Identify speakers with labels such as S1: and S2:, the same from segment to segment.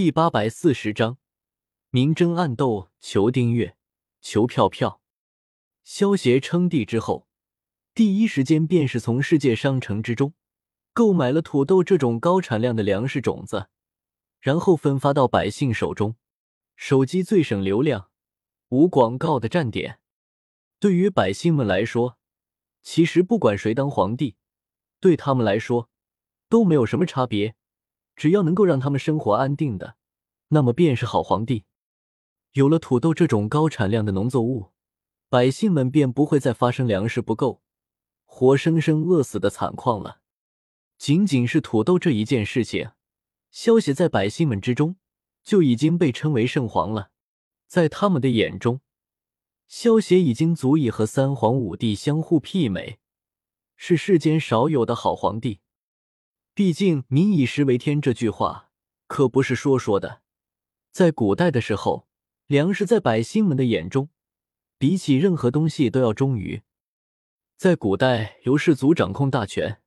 S1: 第八百四十章，明争暗斗，求订阅，求票票。萧协称帝之后，第一时间便是从世界商城之中购买了土豆这种高产量的粮食种子，然后分发到百姓手中。手机最省流量、无广告的站点，对于百姓们来说，其实不管谁当皇帝，对他们来说都没有什么差别。只要能够让他们生活安定的，那么便是好皇帝。有了土豆这种高产量的农作物，百姓们便不会再发生粮食不够、活生生饿死的惨况了。仅仅是土豆这一件事情，萧协在百姓们之中就已经被称为圣皇了。在他们的眼中，萧协已经足以和三皇五帝相互媲美，是世间少有的好皇帝。毕竟“民以食为天”这句话可不是说说的。在古代的时候，粮食在百姓们的眼中，比起任何东西都要忠于。在古代，由氏族掌控大权，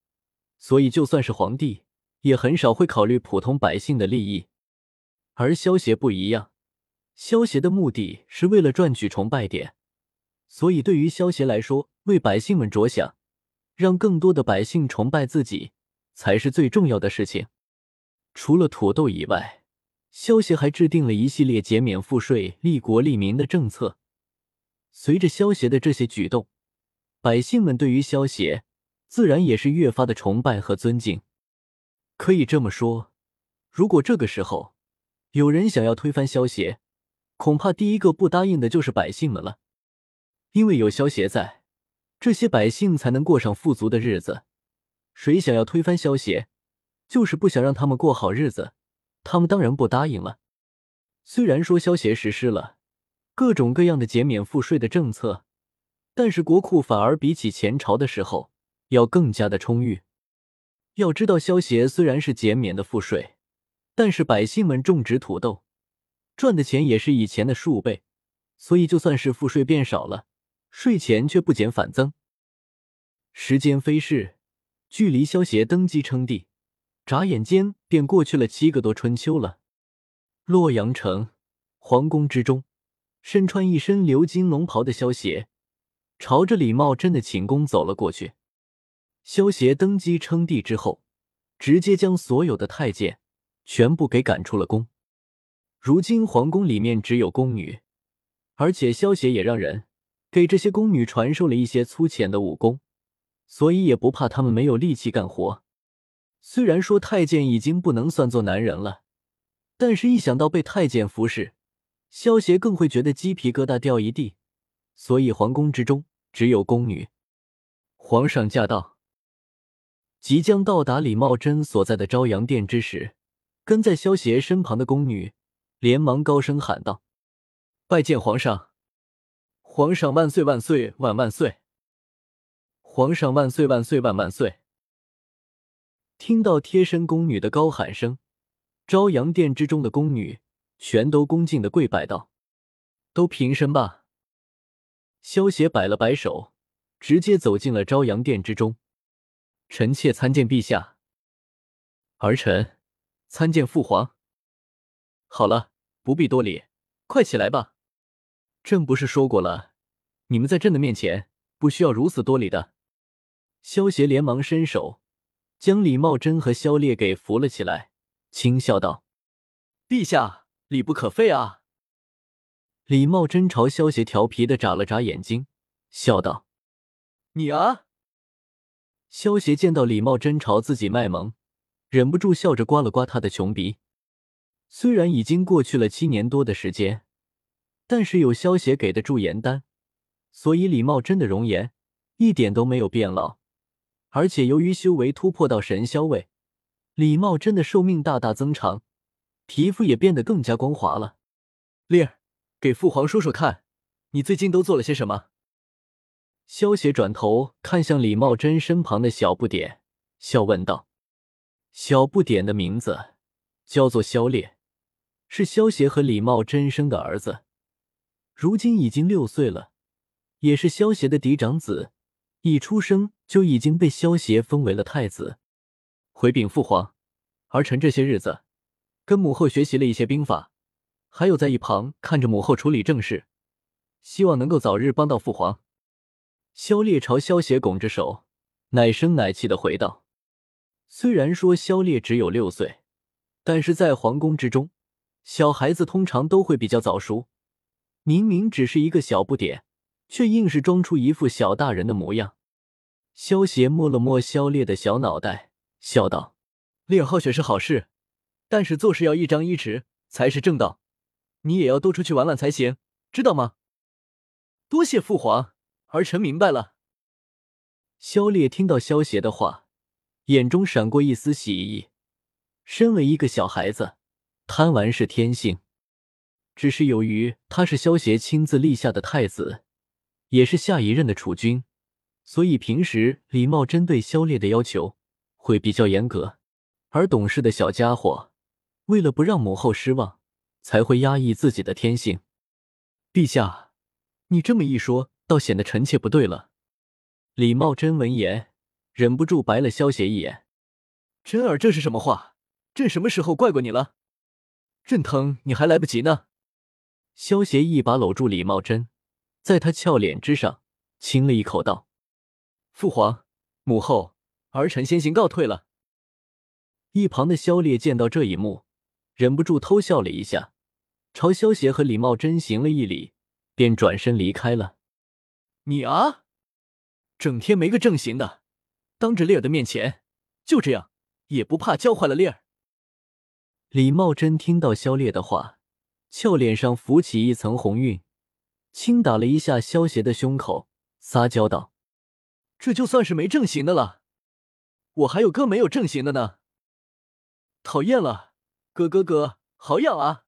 S1: 所以就算是皇帝，也很少会考虑普通百姓的利益。而萧协不一样，萧协的目的是为了赚取崇拜点，所以对于萧协来说，为百姓们着想，让更多的百姓崇拜自己。才是最重要的事情。除了土豆以外，萧协还制定了一系列减免赋税、利国利民的政策。随着萧协的这些举动，百姓们对于萧协自然也是越发的崇拜和尊敬。可以这么说，如果这个时候有人想要推翻萧协，恐怕第一个不答应的就是百姓们了。因为有萧协在，这些百姓才能过上富足的日子。谁想要推翻萧协，就是不想让他们过好日子，他们当然不答应了。虽然说萧协实施了各种各样的减免赋税的政策，但是国库反而比起前朝的时候要更加的充裕。要知道，萧协虽然是减免的赋税，但是百姓们种植土豆赚的钱也是以前的数倍，所以就算是赋税变少了，税钱却不减反增。时间飞逝。距离萧协登基称帝，眨眼间便过去了七个多春秋了。洛阳城皇宫之中，身穿一身鎏金龙袍的萧协，朝着李茂贞的寝宫走了过去。萧协登基称帝之后，直接将所有的太监全部给赶出了宫。如今皇宫里面只有宫女，而且萧协也让人给这些宫女传授了一些粗浅的武功。所以也不怕他们没有力气干活。虽然说太监已经不能算作男人了，但是一想到被太监服侍，萧协更会觉得鸡皮疙瘩掉一地。所以皇宫之中只有宫女。皇上驾到！即将到达李茂贞所在的朝阳殿之时，跟在萧协身旁的宫女连忙高声喊道：“拜见皇上！皇上万岁万岁万万岁！”皇上万岁万岁万万岁！听到贴身宫女的高喊声，朝阳殿之中的宫女全都恭敬的跪拜道：“都平身吧。”萧协摆了摆手，直接走进了朝阳殿之中。臣妾参见陛下。儿臣参见父皇。好了，不必多礼，快起来吧。朕不是说过了，你们在朕的面前不需要如此多礼的。萧协连忙伸手，将李茂贞和萧烈给扶了起来，轻笑道：“陛下，礼不可废啊！”李茂贞朝萧协调皮的眨了眨眼睛，笑道：“你啊！”萧协见到李茂贞朝自己卖萌，忍不住笑着刮了刮他的穷鼻。虽然已经过去了七年多的时间，但是有萧协给的驻颜丹，所以李茂贞的容颜一点都没有变老。而且由于修为突破到神霄位，李茂贞的寿命大大增长，皮肤也变得更加光滑了。烈儿，给父皇说说看，你最近都做了些什么？萧协转头看向李茂贞身旁的小不点，笑问道：“小不点的名字叫做萧烈，是萧协和李茂贞生的儿子，如今已经六岁了，也是萧协的嫡长子。”一出生就已经被萧协封为了太子。回禀父皇，儿臣这些日子跟母后学习了一些兵法，还有在一旁看着母后处理政事，希望能够早日帮到父皇。萧烈朝萧邪拱着手，奶声奶气的回道：“虽然说萧烈只有六岁，但是在皇宫之中，小孩子通常都会比较早熟。明明只是一个小不点，却硬是装出一副小大人的模样。”萧邪摸了摸萧烈的小脑袋，笑道：“练好学是好事，但是做事要一张一弛才是正道。你也要多出去玩玩才行，知道吗？”多谢父皇。儿臣明白了。萧烈听到萧邪的话，眼中闪过一丝喜意。身为一个小孩子，贪玩是天性。只是由于他是萧邪亲自立下的太子，也是下一任的储君，所以平时礼貌针对萧烈的要求会比较严格。而懂事的小家伙，为了不让母后失望，才会压抑自己的天性。陛下，你这么一说。倒显得臣妾不对了。李茂贞闻言，忍不住白了萧邪一眼：“真儿，这是什么话？朕什么时候怪过你了？朕疼你还来不及呢。”萧邪一把搂住李茂贞，在他俏脸之上亲了一口，道：“父皇、母后，儿臣先行告退了。”一旁的萧烈见到这一幕，忍不住偷笑了一下，朝萧邪和李茂贞行了一礼，便转身离开了。你啊，整天没个正形的，当着烈儿的面前就这样，也不怕教坏了烈儿。李茂贞听到萧烈的话，俏脸上浮起一层红晕，轻打了一下萧邪的胸口，撒娇道：“这就算是没正形的了，我还有个没有正形的呢。讨厌了，哥哥哥，好痒啊！”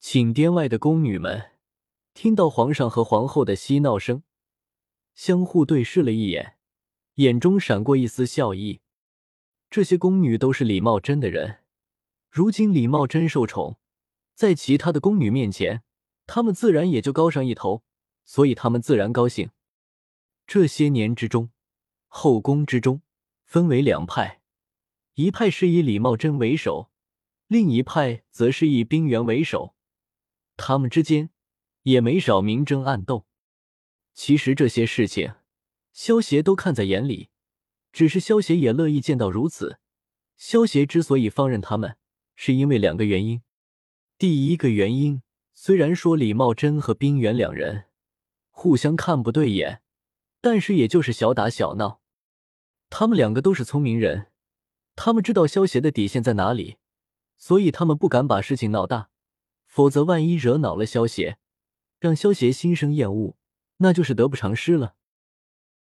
S1: 寝殿外的宫女们。听到皇上和皇后的嬉闹声，相互对视了一眼，眼中闪过一丝笑意。这些宫女都是李茂贞的人，如今李茂贞受宠，在其他的宫女面前，他们自然也就高上一头，所以他们自然高兴。这些年之中，后宫之中分为两派，一派是以李茂贞为首，另一派则是以冰原为首，他们之间。也没少明争暗斗，其实这些事情，萧协都看在眼里。只是萧协也乐意见到如此。萧协之所以放任他们，是因为两个原因。第一个原因，虽然说李茂贞和冰原两人互相看不对眼，但是也就是小打小闹。他们两个都是聪明人，他们知道萧协的底线在哪里，所以他们不敢把事情闹大，否则万一惹恼了萧协。让萧协心生厌恶，那就是得不偿失了。